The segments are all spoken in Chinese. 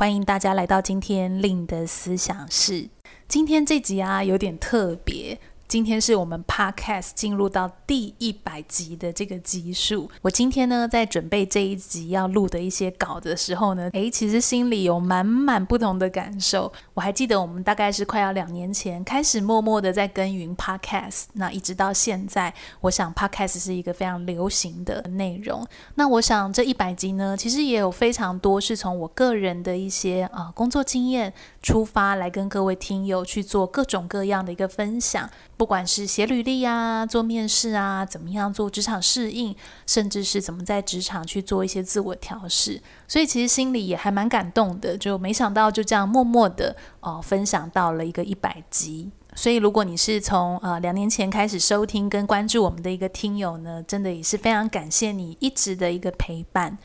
欢迎大家来到今天令的思想室。今天这集啊，有点特别。今天是我们 Podcast 进入到第一百集的这个集数。我今天呢，在准备这一集要录的一些稿的时候呢，诶，其实心里有满满不同的感受。我还记得我们大概是快要两年前开始默默的在耕耘 Podcast，那一直到现在，我想 Podcast 是一个非常流行的内容。那我想这一百集呢，其实也有非常多是从我个人的一些呃工作经验出发来跟各位听友去做各种各样的一个分享。不管是写履历啊、做面试啊、怎么样做职场适应，甚至是怎么在职场去做一些自我调试，所以其实心里也还蛮感动的。就没想到就这样默默的哦、分享到了一个一百集。所以如果你是从呃两年前开始收听跟关注我们的一个听友呢，真的也是非常感谢你一直的一个陪伴。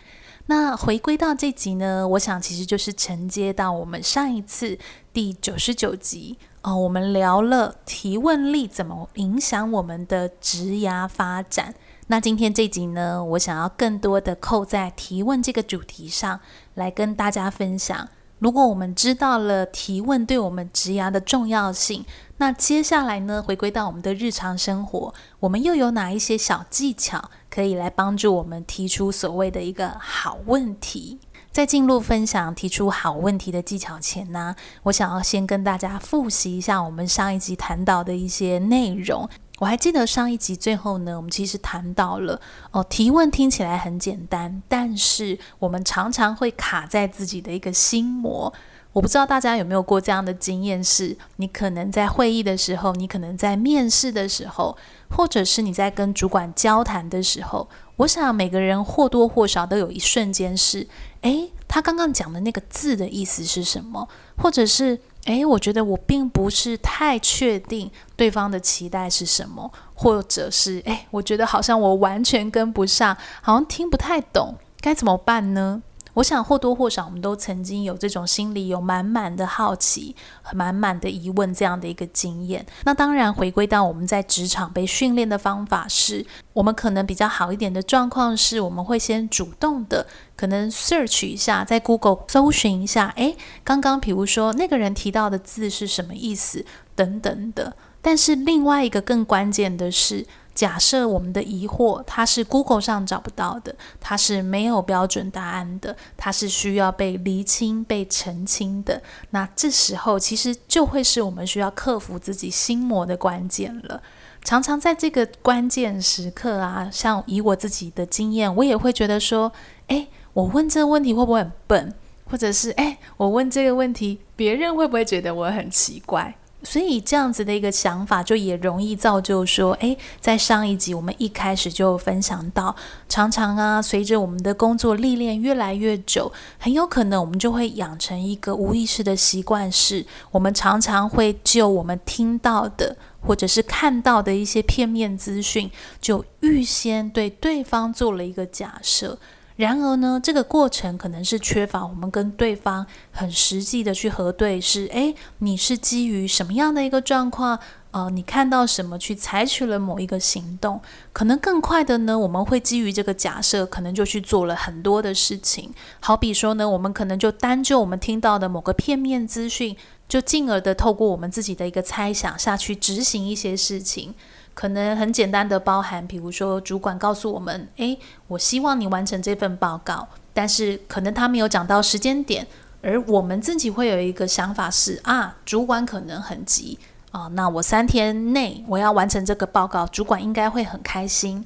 那回归到这集呢，我想其实就是承接到我们上一次第九十九集。哦，我们聊了提问力怎么影响我们的职涯发展。那今天这集呢，我想要更多的扣在提问这个主题上来跟大家分享。如果我们知道了提问对我们职涯的重要性，那接下来呢，回归到我们的日常生活，我们又有哪一些小技巧可以来帮助我们提出所谓的一个好问题？在进入分享提出好问题的技巧前呢，我想要先跟大家复习一下我们上一集谈到的一些内容。我还记得上一集最后呢，我们其实谈到了哦，提问听起来很简单，但是我们常常会卡在自己的一个心魔。我不知道大家有没有过这样的经验，是你可能在会议的时候，你可能在面试的时候，或者是你在跟主管交谈的时候。我想每个人或多或少都有一瞬间是，诶，他刚刚讲的那个字的意思是什么？或者是，诶，我觉得我并不是太确定对方的期待是什么，或者是，诶，我觉得好像我完全跟不上，好像听不太懂，该怎么办呢？我想或多或少，我们都曾经有这种心里有满满的好奇和满满的疑问这样的一个经验。那当然，回归到我们在职场被训练的方法是，我们可能比较好一点的状况是，我们会先主动的可能 search 一下，在 Google 搜寻一下，诶，刚刚比如说那个人提到的字是什么意思等等的。但是另外一个更关键的是，假设我们的疑惑，它是 Google 上找不到的，它是没有标准答案的，它是需要被厘清、被澄清的。那这时候，其实就会是我们需要克服自己心魔的关键了。常常在这个关键时刻啊，像以我自己的经验，我也会觉得说，诶，我问这个问题会不会很笨？或者是，诶，我问这个问题，别人会不会觉得我很奇怪？所以这样子的一个想法，就也容易造就说，诶，在上一集我们一开始就分享到，常常啊，随着我们的工作历练越来越久，很有可能我们就会养成一个无意识的习惯，是我们常常会就我们听到的或者是看到的一些片面资讯，就预先对对方做了一个假设。然而呢，这个过程可能是缺乏我们跟对方很实际的去核对，是诶，你是基于什么样的一个状况？呃，你看到什么去采取了某一个行动？可能更快的呢，我们会基于这个假设，可能就去做了很多的事情。好比说呢，我们可能就单就我们听到的某个片面资讯，就进而的透过我们自己的一个猜想下去执行一些事情。可能很简单的包含，比如说主管告诉我们，诶，我希望你完成这份报告，但是可能他没有讲到时间点，而我们自己会有一个想法是啊，主管可能很急啊，那我三天内我要完成这个报告，主管应该会很开心。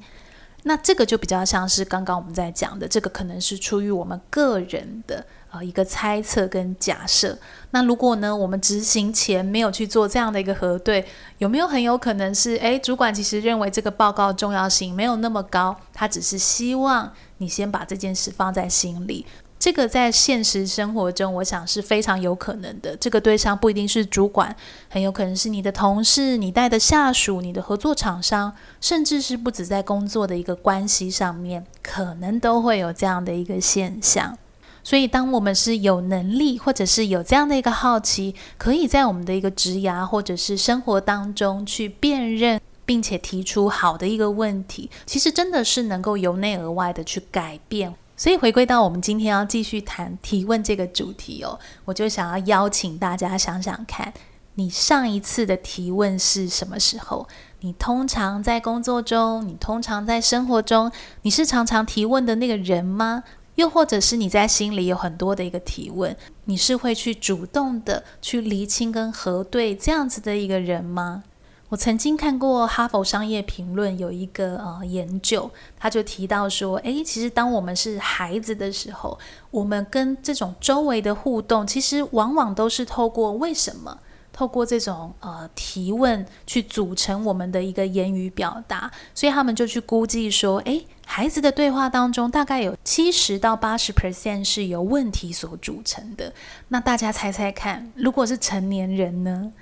那这个就比较像是刚刚我们在讲的，这个可能是出于我们个人的呃一个猜测跟假设。那如果呢，我们执行前没有去做这样的一个核对，有没有很有可能是，诶，主管其实认为这个报告重要性没有那么高，他只是希望你先把这件事放在心里。这个在现实生活中，我想是非常有可能的。这个对象不一定是主管，很有可能是你的同事、你带的下属、你的合作厂商，甚至是不止在工作的一个关系上面，可能都会有这样的一个现象。所以，当我们是有能力，或者是有这样的一个好奇，可以在我们的一个职涯或者是生活当中去辨认，并且提出好的一个问题，其实真的是能够由内而外的去改变。所以回归到我们今天要继续谈提问这个主题哦，我就想要邀请大家想想看，你上一次的提问是什么时候？你通常在工作中，你通常在生活中，你是常常提问的那个人吗？又或者是你在心里有很多的一个提问，你是会去主动的去厘清跟核对这样子的一个人吗？我曾经看过《哈佛商业评论》有一个呃研究，他就提到说，诶，其实当我们是孩子的时候，我们跟这种周围的互动，其实往往都是透过为什么，透过这种呃提问去组成我们的一个言语表达。所以他们就去估计说，诶，孩子的对话当中，大概有七十到八十 percent 是由问题所组成的。那大家猜猜看，如果是成年人呢？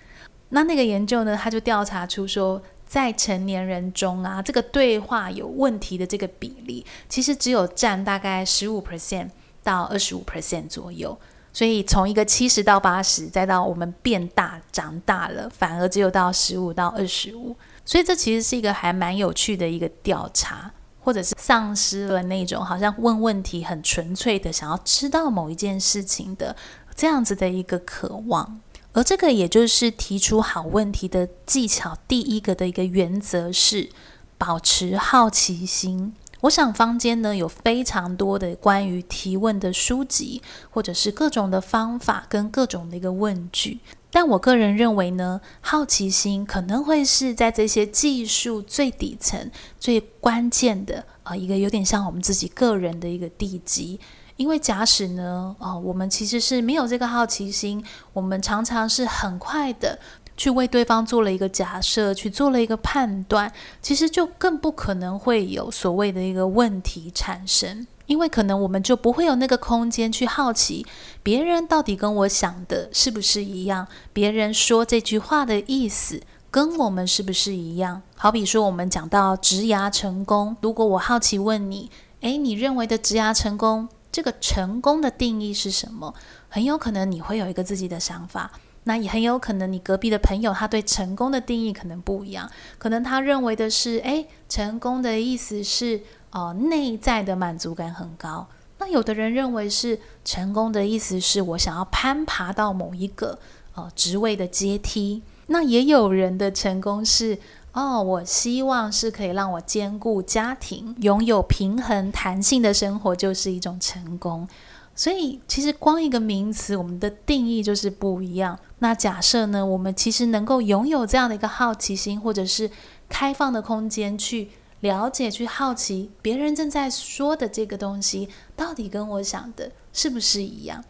那那个研究呢，他就调查出说，在成年人中啊，这个对话有问题的这个比例，其实只有占大概十五 percent 到二十五 percent 左右。所以从一个七十到八十，再到我们变大长大了，反而只有到十五到二十五。所以这其实是一个还蛮有趣的一个调查，或者是丧失了那种好像问问题很纯粹的想要知道某一件事情的这样子的一个渴望。而这个也就是提出好问题的技巧，第一个的一个原则是保持好奇心。我想坊间呢有非常多的关于提问的书籍，或者是各种的方法跟各种的一个问句。但我个人认为呢，好奇心可能会是在这些技术最底层、最关键的啊一个有点像我们自己个人的一个地基。因为假使呢，哦，我们其实是没有这个好奇心，我们常常是很快的去为对方做了一个假设，去做了一个判断，其实就更不可能会有所谓的一个问题产生，因为可能我们就不会有那个空间去好奇别人到底跟我想的是不是一样，别人说这句话的意思跟我们是不是一样。好比说，我们讲到植牙成功，如果我好奇问你，诶，你认为的植牙成功？这个成功的定义是什么？很有可能你会有一个自己的想法，那也很有可能你隔壁的朋友他对成功的定义可能不一样，可能他认为的是，诶，成功的意思是，呃，内在的满足感很高。那有的人认为是成功的意思是我想要攀爬到某一个呃职位的阶梯。那也有人的成功是。哦，我希望是可以让我兼顾家庭，拥有平衡弹性的生活，就是一种成功。所以，其实光一个名词，我们的定义就是不一样。那假设呢，我们其实能够拥有这样的一个好奇心，或者是开放的空间，去了解、去好奇别人正在说的这个东西，到底跟我想的是不是一样，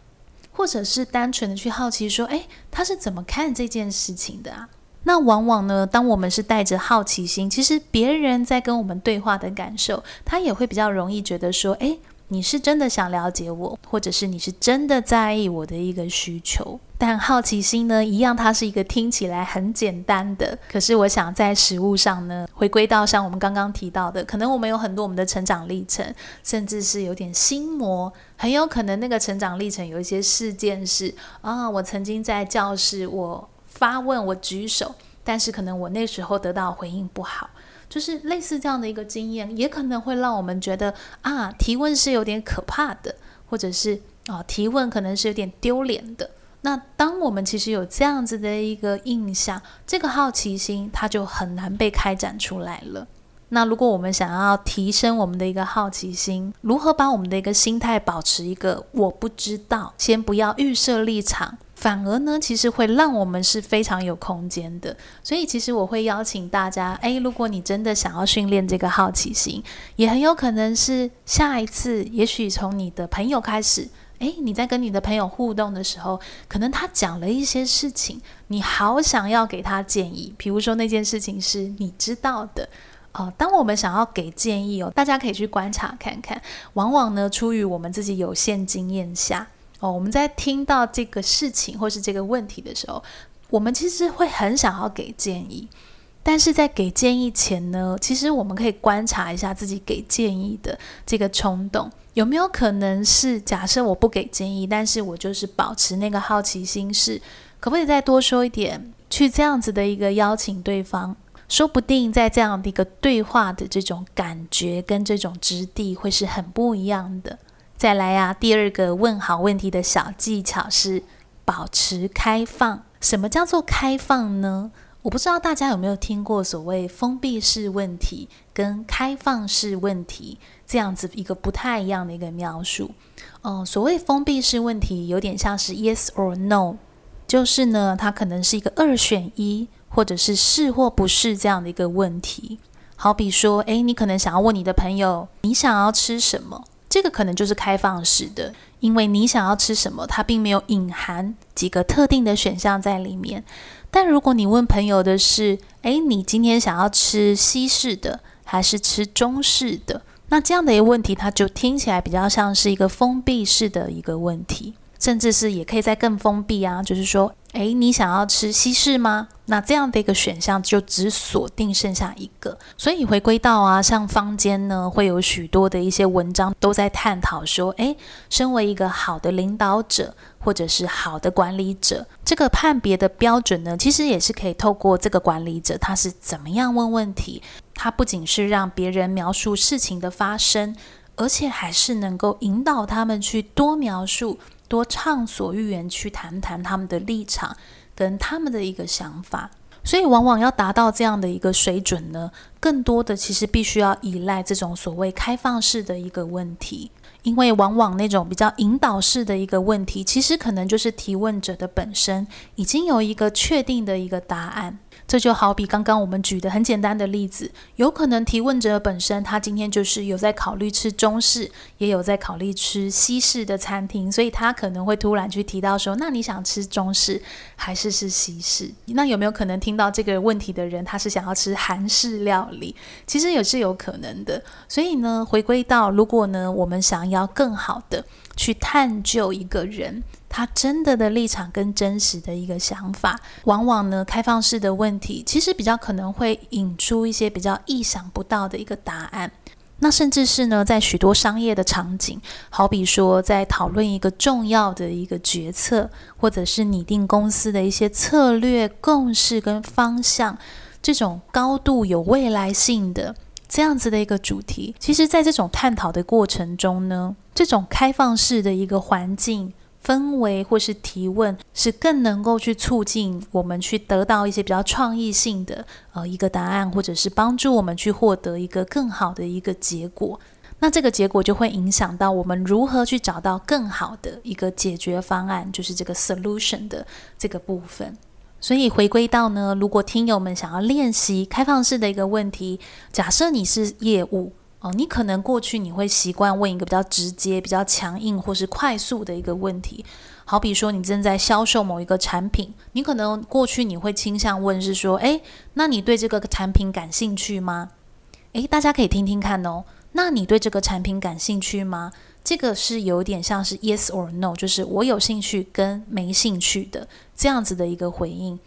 或者是单纯的去好奇说，诶，他是怎么看这件事情的啊？那往往呢，当我们是带着好奇心，其实别人在跟我们对话的感受，他也会比较容易觉得说，诶，你是真的想了解我，或者是你是真的在意我的一个需求。但好奇心呢，一样，它是一个听起来很简单的，可是我想在实务上呢，回归到像我们刚刚提到的，可能我们有很多我们的成长历程，甚至是有点心魔，很有可能那个成长历程有一些事件是啊，我曾经在教室我。发问，我举手，但是可能我那时候得到回应不好，就是类似这样的一个经验，也可能会让我们觉得啊，提问是有点可怕的，或者是啊，提问可能是有点丢脸的。那当我们其实有这样子的一个印象，这个好奇心它就很难被开展出来了。那如果我们想要提升我们的一个好奇心，如何把我们的一个心态保持一个我不知道，先不要预设立场。反而呢，其实会让我们是非常有空间的。所以，其实我会邀请大家，诶，如果你真的想要训练这个好奇心，也很有可能是下一次，也许从你的朋友开始，诶，你在跟你的朋友互动的时候，可能他讲了一些事情，你好想要给他建议，比如说那件事情是你知道的。哦，当我们想要给建议哦，大家可以去观察看看，往往呢，出于我们自己有限经验下哦，我们在听到这个事情或是这个问题的时候，我们其实会很想要给建议，但是在给建议前呢，其实我们可以观察一下自己给建议的这个冲动，有没有可能是假设我不给建议，但是我就是保持那个好奇心，是可不可以再多说一点，去这样子的一个邀请对方。说不定在这样的一个对话的这种感觉跟这种质地会是很不一样的。再来啊，第二个问好问题的小技巧是保持开放。什么叫做开放呢？我不知道大家有没有听过所谓封闭式问题跟开放式问题这样子一个不太一样的一个描述。哦、所谓封闭式问题有点像是 yes or no，就是呢，它可能是一个二选一。或者是是或不是这样的一个问题，好比说，诶，你可能想要问你的朋友，你想要吃什么？这个可能就是开放式的，因为你想要吃什么，它并没有隐含几个特定的选项在里面。但如果你问朋友的是，诶，你今天想要吃西式的还是吃中式的？那这样的一个问题，它就听起来比较像是一个封闭式的一个问题。甚至是也可以再更封闭啊，就是说，诶，你想要吃西式吗？那这样的一个选项就只锁定剩下一个。所以回归到啊，像坊间呢，会有许多的一些文章都在探讨说，诶，身为一个好的领导者或者是好的管理者，这个判别的标准呢，其实也是可以透过这个管理者他是怎么样问问题，他不仅是让别人描述事情的发生，而且还是能够引导他们去多描述。多畅所欲言，去谈谈他们的立场跟他们的一个想法，所以往往要达到这样的一个水准呢，更多的其实必须要依赖这种所谓开放式的一个问题，因为往往那种比较引导式的一个问题，其实可能就是提问者的本身已经有一个确定的一个答案。这就好比刚刚我们举的很简单的例子，有可能提问者本身他今天就是有在考虑吃中式，也有在考虑吃西式的餐厅，所以他可能会突然去提到说：“那你想吃中式还是是西式？”那有没有可能听到这个问题的人他是想要吃韩式料理？其实也是有可能的。所以呢，回归到如果呢，我们想要更好的去探究一个人。他真的的立场跟真实的一个想法，往往呢，开放式的问题，其实比较可能会引出一些比较意想不到的一个答案。那甚至是呢，在许多商业的场景，好比说在讨论一个重要的一个决策，或者是拟定公司的一些策略、共识跟方向，这种高度有未来性的这样子的一个主题，其实在这种探讨的过程中呢，这种开放式的一个环境。氛围或是提问，是更能够去促进我们去得到一些比较创意性的呃一个答案，或者是帮助我们去获得一个更好的一个结果。那这个结果就会影响到我们如何去找到更好的一个解决方案，就是这个 solution 的这个部分。所以回归到呢，如果听友们想要练习开放式的一个问题，假设你是业务。哦，你可能过去你会习惯问一个比较直接、比较强硬或是快速的一个问题，好比说你正在销售某一个产品，你可能过去你会倾向问是说，诶，那你对这个产品感兴趣吗？诶，大家可以听听看哦。那你对这个产品感兴趣吗？这个是有点像是 yes or no，就是我有兴趣跟没兴趣的这样子的一个回应。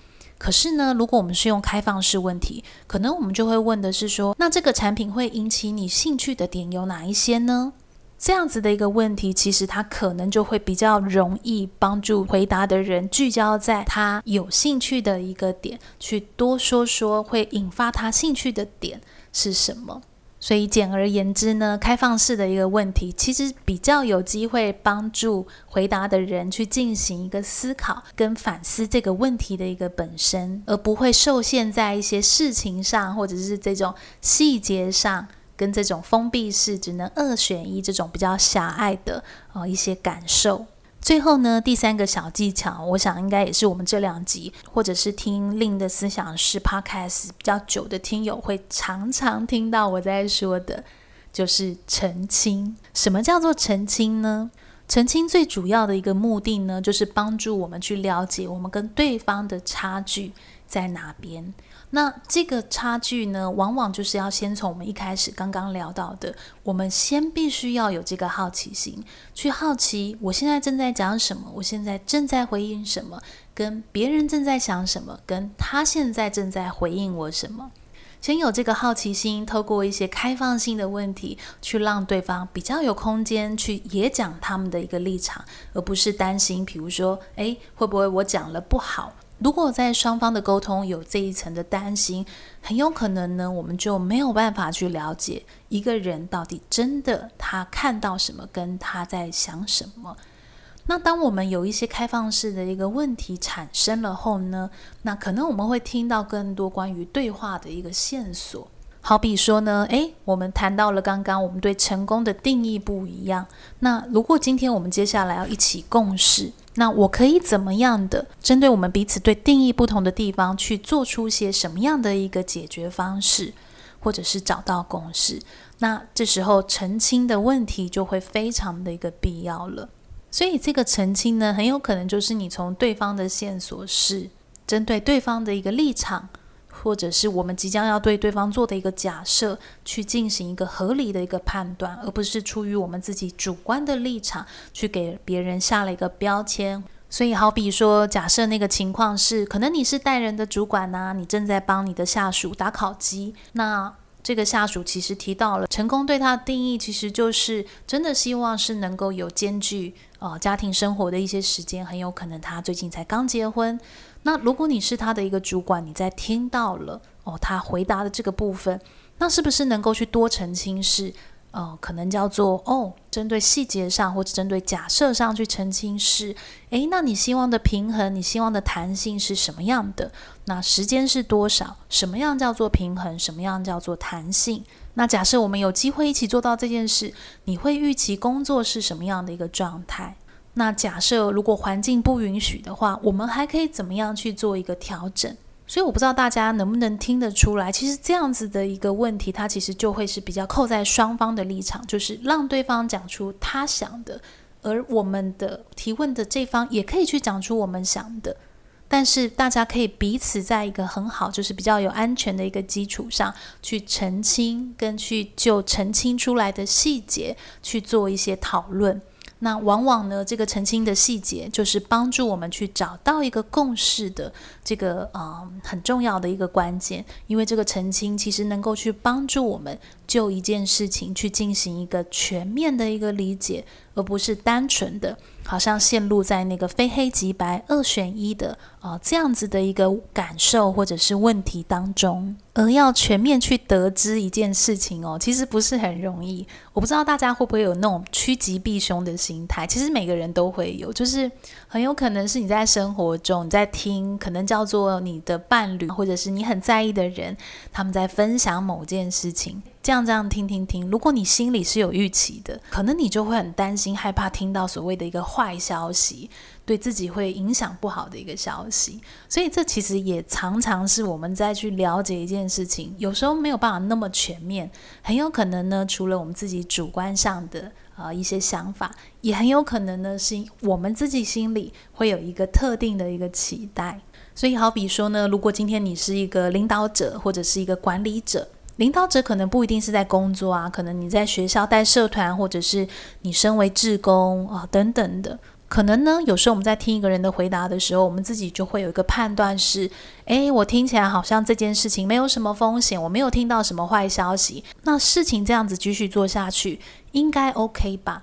可是呢，如果我们是用开放式问题，可能我们就会问的是说，那这个产品会引起你兴趣的点有哪一些呢？这样子的一个问题，其实它可能就会比较容易帮助回答的人聚焦在他有兴趣的一个点，去多说说会引发他兴趣的点是什么。所以简而言之呢，开放式的一个问题，其实比较有机会帮助回答的人去进行一个思考跟反思这个问题的一个本身，而不会受限在一些事情上，或者是这种细节上，跟这种封闭式只能二选一这种比较狭隘的呃一些感受。最后呢，第三个小技巧，我想应该也是我们这两集或者是听 Lynn 的思想是 Podcast 比较久的听友会常常听到我在说的，就是澄清。什么叫做澄清呢？澄清最主要的一个目的呢，就是帮助我们去了解我们跟对方的差距在哪边？那这个差距呢，往往就是要先从我们一开始刚刚聊到的，我们先必须要有这个好奇心，去好奇我现在正在讲什么，我现在正在回应什么，跟别人正在想什么，跟他现在正在回应我什么。先有这个好奇心，透过一些开放性的问题，去让对方比较有空间去也讲他们的一个立场，而不是担心，比如说，诶，会不会我讲了不好？如果在双方的沟通有这一层的担心，很有可能呢，我们就没有办法去了解一个人到底真的他看到什么，跟他在想什么。那当我们有一些开放式的一个问题产生了后呢，那可能我们会听到更多关于对话的一个线索。好比说呢，诶，我们谈到了刚刚我们对成功的定义不一样。那如果今天我们接下来要一起共事，那我可以怎么样的针对我们彼此对定义不同的地方，去做出些什么样的一个解决方式，或者是找到共识？那这时候澄清的问题就会非常的一个必要了。所以这个澄清呢，很有可能就是你从对方的线索是针对对方的一个立场。或者是我们即将要对对方做的一个假设，去进行一个合理的一个判断，而不是出于我们自己主观的立场去给别人下了一个标签。所以，好比说，假设那个情况是，可能你是带人的主管呐、你正在帮你的下属打考绩，那这个下属其实提到了成功对他的定义，其实就是真的希望是能够有兼具呃家庭生活的一些时间，很有可能他最近才刚结婚。那如果你是他的一个主管，你在听到了哦，他回答的这个部分，那是不是能够去多澄清是，呃，可能叫做哦，针对细节上或者针对假设上去澄清是，诶，那你希望的平衡，你希望的弹性是什么样的？那时间是多少？什么样叫做平衡？什么样叫做弹性？那假设我们有机会一起做到这件事，你会预期工作是什么样的一个状态？那假设如果环境不允许的话，我们还可以怎么样去做一个调整？所以我不知道大家能不能听得出来，其实这样子的一个问题，它其实就会是比较扣在双方的立场，就是让对方讲出他想的，而我们的提问的这方也可以去讲出我们想的，但是大家可以彼此在一个很好，就是比较有安全的一个基础上去澄清，跟去就澄清出来的细节去做一些讨论。那往往呢，这个澄清的细节就是帮助我们去找到一个共识的这个呃很重要的一个关键，因为这个澄清其实能够去帮助我们就一件事情去进行一个全面的一个理解，而不是单纯的好像陷入在那个非黑即白二选一的啊、这样子的一个感受或者是问题当中。而要全面去得知一件事情哦，其实不是很容易。我不知道大家会不会有那种趋吉避凶的心态，其实每个人都会有，就是很有可能是你在生活中你在听，可能叫做你的伴侣或者是你很在意的人，他们在分享某件事情。这样这样听听听，如果你心里是有预期的，可能你就会很担心、害怕听到所谓的一个坏消息，对自己会影响不好的一个消息。所以这其实也常常是我们在去了解一件事情，有时候没有办法那么全面，很有可能呢，除了我们自己主观上的呃一些想法，也很有可能呢是我们自己心里会有一个特定的一个期待。所以好比说呢，如果今天你是一个领导者或者是一个管理者。领导者可能不一定是在工作啊，可能你在学校带社团，或者是你身为志工啊等等的。可能呢，有时候我们在听一个人的回答的时候，我们自己就会有一个判断是：诶，我听起来好像这件事情没有什么风险，我没有听到什么坏消息，那事情这样子继续做下去，应该 OK 吧？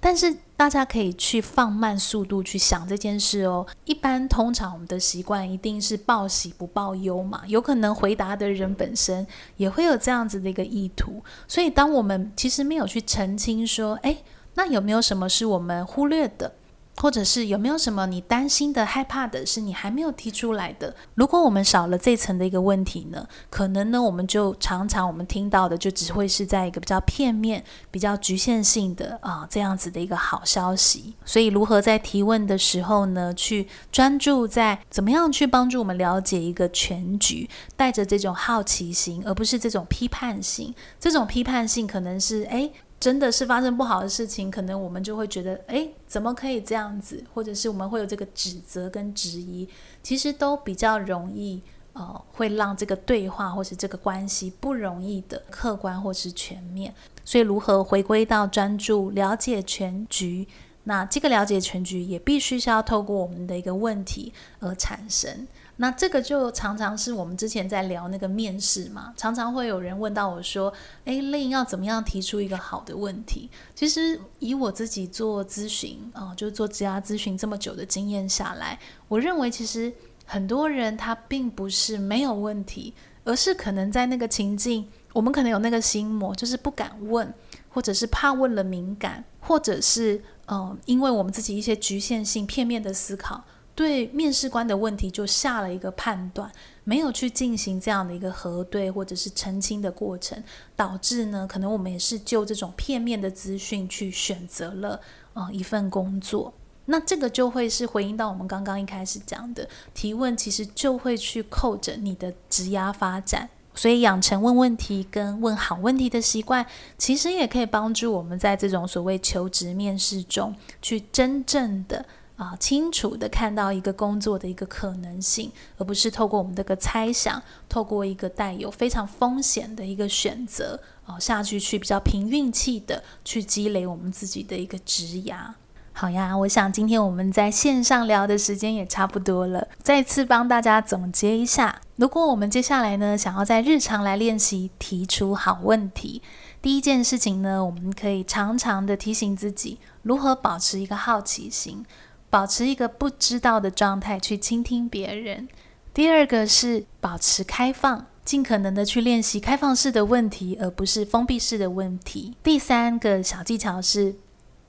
但是大家可以去放慢速度去想这件事哦。一般通常我们的习惯一定是报喜不报忧嘛，有可能回答的人本身也会有这样子的一个意图。所以当我们其实没有去澄清说，哎，那有没有什么是我们忽略的？或者是有没有什么你担心的、害怕的，是你还没有提出来的？如果我们少了这层的一个问题呢，可能呢，我们就常常我们听到的就只会是在一个比较片面、比较局限性的啊这样子的一个好消息。所以，如何在提问的时候呢，去专注在怎么样去帮助我们了解一个全局，带着这种好奇心，而不是这种批判性。这种批判性可能是诶。真的是发生不好的事情，可能我们就会觉得，诶，怎么可以这样子？或者是我们会有这个指责跟质疑，其实都比较容易，呃，会让这个对话或是这个关系不容易的客观或是全面。所以，如何回归到专注了解全局？那这个了解全局也必须是要透过我们的一个问题而产生。那这个就常常是我们之前在聊那个面试嘛，常常会有人问到我说：“哎，Lin 要怎么样提出一个好的问题？”其实以我自己做咨询啊、就是做职涯咨询这么久的经验下来，我认为其实很多人他并不是没有问题，而是可能在那个情境，我们可能有那个心魔，就是不敢问，或者是怕问了敏感，或者是嗯、因为我们自己一些局限性、片面的思考。对面试官的问题就下了一个判断，没有去进行这样的一个核对或者是澄清的过程，导致呢，可能我们也是就这种片面的资讯去选择了啊、呃、一份工作。那这个就会是回应到我们刚刚一开始讲的提问，其实就会去扣着你的职涯发展。所以养成问问题跟问好问题的习惯，其实也可以帮助我们在这种所谓求职面试中去真正的。啊，清楚地看到一个工作的一个可能性，而不是透过我们这个猜想，透过一个带有非常风险的一个选择，哦，下去去比较凭运气的去积累我们自己的一个职涯。好呀，我想今天我们在线上聊的时间也差不多了，再次帮大家总结一下，如果我们接下来呢，想要在日常来练习提出好问题，第一件事情呢，我们可以常常的提醒自己，如何保持一个好奇心。保持一个不知道的状态去倾听别人。第二个是保持开放，尽可能的去练习开放式的问题，而不是封闭式的问题。第三个小技巧是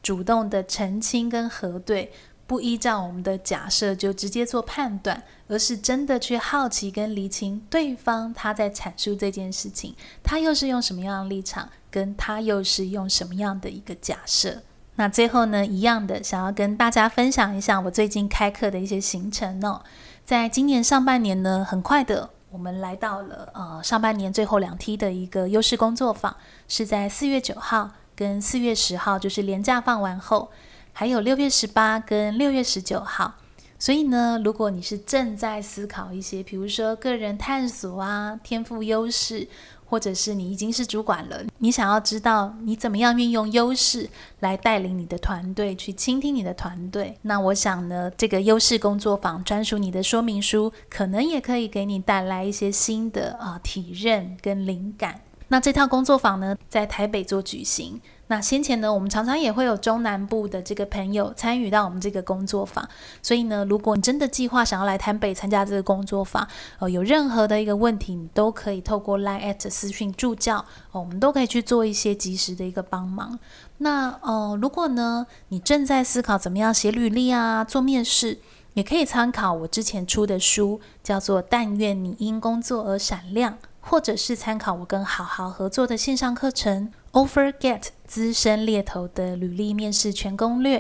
主动的澄清跟核对，不依照我们的假设就直接做判断，而是真的去好奇跟厘清对方他在阐述这件事情，他又是用什么样的立场，跟他又是用什么样的一个假设。那最后呢，一样的，想要跟大家分享一下我最近开课的一些行程哦。在今年上半年呢，很快的，我们来到了呃上半年最后两梯的一个优势工作坊，是在四月九号跟四月十号，就是年假放完后，还有六月十八跟六月十九号。所以呢，如果你是正在思考一些，比如说个人探索啊、天赋优势。或者是你已经是主管了，你想要知道你怎么样运用优势来带领你的团队，去倾听你的团队。那我想呢，这个优势工作坊专属你的说明书，可能也可以给你带来一些新的啊体认跟灵感。那这套工作坊呢，在台北做举行。那先前呢，我们常常也会有中南部的这个朋友参与到我们这个工作坊。所以呢，如果你真的计划想要来台北参加这个工作坊，呃，有任何的一个问题，你都可以透过 Line at 私讯助教，哦，我们都可以去做一些及时的一个帮忙。那呃，如果呢，你正在思考怎么样写履历啊，做面试，也可以参考我之前出的书，叫做《但愿你因工作而闪亮》。或者是参考我跟好好合作的线上课程《OfferGet 资深猎头的履历面试全攻略》。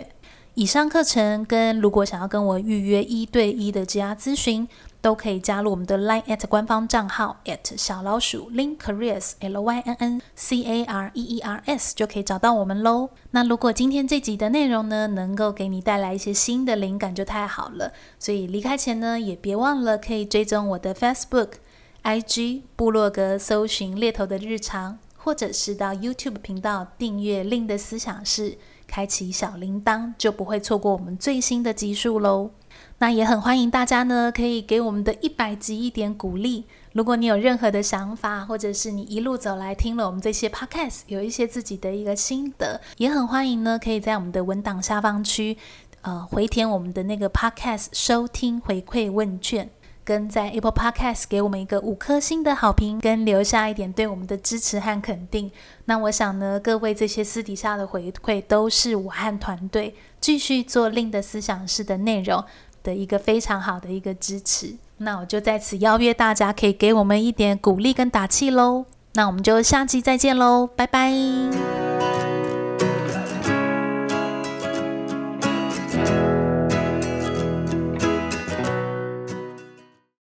以上课程跟如果想要跟我预约一对一的职涯咨询，都可以加入我们的 Line at 官方账号 at 小老鼠 LynnCareers L Y N N C A R E E R S 就可以找到我们喽。那如果今天这集的内容呢，能够给你带来一些新的灵感，就太好了。所以离开前呢，也别忘了可以追踪我的 Facebook。IG 部落格搜寻猎头的日常，或者是到 YouTube 频道订阅 Lynn 的思想室，开启小铃铛，就不会错过我们最新的集数喽。那也很欢迎大家呢，可以给我们的一百集一点鼓励。如果你有任何的想法，或者是你一路走来听了我们这些 Podcast，有一些自己的一个心得，也很欢迎呢，可以在我们的文档下方区，呃，回填我们的那个 Podcast 收听回馈问卷。跟在 Apple Podcast 给我们一个五颗星的好评，跟留下一点对我们的支持和肯定。那我想呢，各位这些私底下的回馈，都是我和团队继续做 Lynn 的思想式的内容的一个非常好的一个支持。那我就在此邀约大家，可以给我们一点鼓励跟打气喽。那我们就下期再见喽，拜拜。